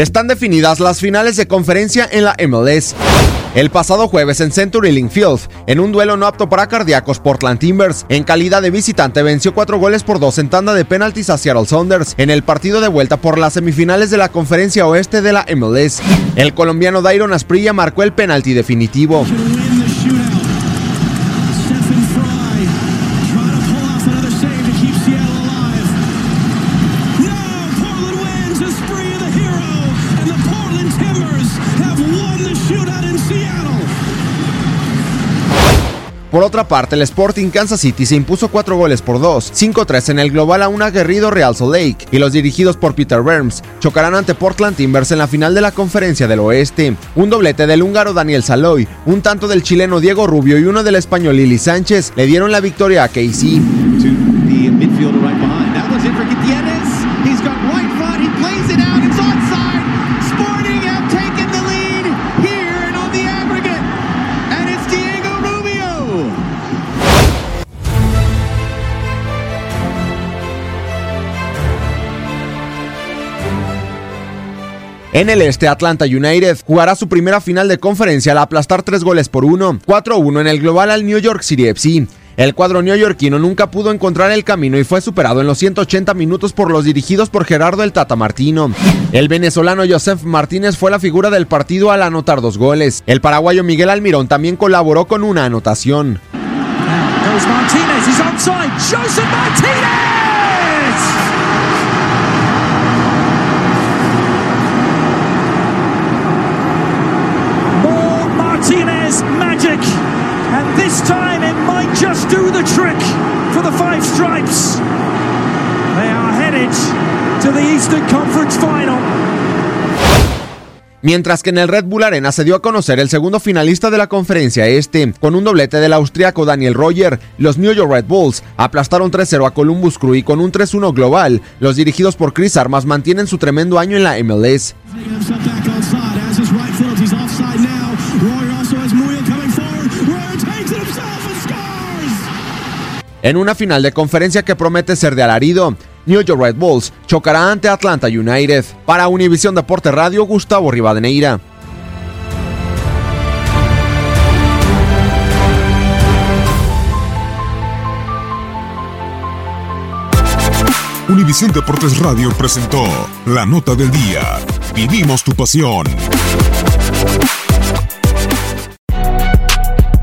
Están definidas las finales de conferencia en la MLS. El pasado jueves en Century Link Field, en un duelo no apto para cardíacos, Portland Timbers, en calidad de visitante, venció cuatro goles por dos en tanda de penaltis a Seattle Saunders en el partido de vuelta por las semifinales de la conferencia oeste de la MLS. El colombiano Dairon Asprilla marcó el penalti definitivo. Por otra parte, el Sporting Kansas City se impuso 4 goles por 2, 5-3 en el global a un aguerrido Real Salt Lake, y los dirigidos por Peter Burns chocarán ante Portland Timbers en la final de la Conferencia del Oeste. Un doblete del húngaro Daniel Saloy, un tanto del chileno Diego Rubio y uno del español Lili Sánchez le dieron la victoria a KC. En el este, Atlanta United jugará su primera final de conferencia al aplastar 3 goles por 1, 4-1 en el global al New York City FC. El cuadro neoyorquino nunca pudo encontrar el camino y fue superado en los 180 minutos por los dirigidos por Gerardo el Tata Martino. El venezolano Joseph Martínez fue la figura del partido al anotar dos goles. El paraguayo Miguel Almirón también colaboró con una anotación. Martinez Mientras que en el Red Bull Arena se dio a conocer el segundo finalista de la conferencia este, con un doblete del austriaco Daniel Roger, los New York Red Bulls aplastaron 3-0 a Columbus Crew y con un 3-1 global, los dirigidos por Chris Armas mantienen su tremendo año en la MLS. En una final de conferencia que promete ser de alarido, New York Red Bulls chocará ante Atlanta United. Para Univisión Deporte Radio, Gustavo Rivadeneira. Univisión Deportes Radio presentó la nota del día. Vivimos tu pasión.